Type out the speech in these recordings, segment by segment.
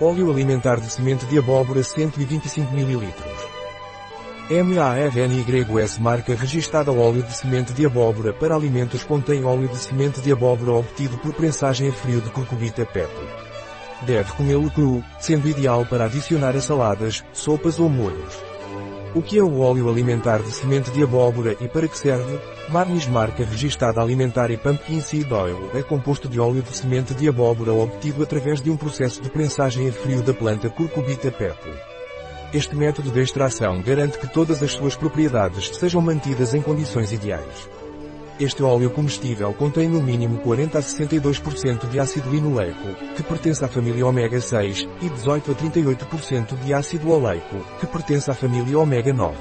Óleo alimentar de semente de abóbora 125 ml. MARNYS marca registada óleo de semente de abóbora para alimentos contém óleo de semente de abóbora obtido por prensagem a frio de cucurbita pepo. Deve comê-lo cru, sendo ideal para adicionar a saladas, sopas ou molhos. O que é o óleo alimentar de semente de abóbora e para que serve? Marnis marca registada alimentar e pumpkin seed oil é composto de óleo de semente de abóbora obtido através de um processo de prensagem a frio da planta Cucurbita pepo. Este método de extração garante que todas as suas propriedades sejam mantidas em condições ideais. Este óleo comestível contém no mínimo 40 a 62% de ácido linoleico, que pertence à família ômega 6, e 18 a 38% de ácido oleico, que pertence à família ômega 9.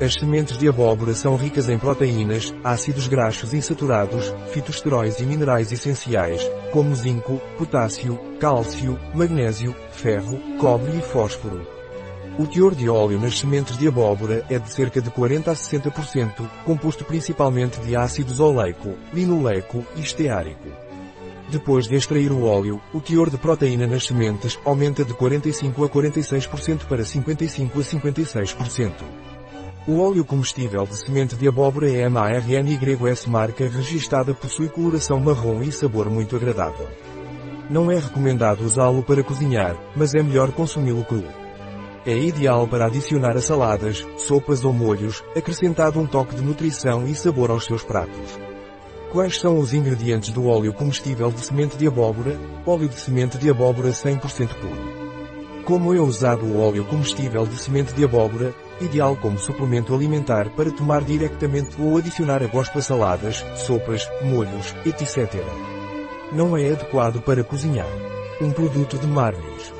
As sementes de abóbora são ricas em proteínas, ácidos graxos insaturados, fitosteróis e minerais essenciais, como zinco, potássio, cálcio, magnésio, ferro, cobre e fósforo. O teor de óleo nas sementes de abóbora é de cerca de 40 a 60%, composto principalmente de ácidos oleico, linoleico e esteárico. Depois de extrair o óleo, o teor de proteína nas sementes aumenta de 45 a 46% para 55 a 56%. O óleo comestível de semente de abóbora é MARNYS marca registada possui coloração marrom e sabor muito agradável. Não é recomendado usá-lo para cozinhar, mas é melhor consumi-lo cru. É ideal para adicionar a saladas, sopas ou molhos, acrescentado um toque de nutrição e sabor aos seus pratos. Quais são os ingredientes do óleo comestível de semente de abóbora? Óleo de semente de abóbora 100% puro. Como é usado o óleo comestível de semente de abóbora? Ideal como suplemento alimentar para tomar diretamente ou adicionar a gosto a saladas, sopas, molhos, etc. Não é adequado para cozinhar. Um produto de Marvis.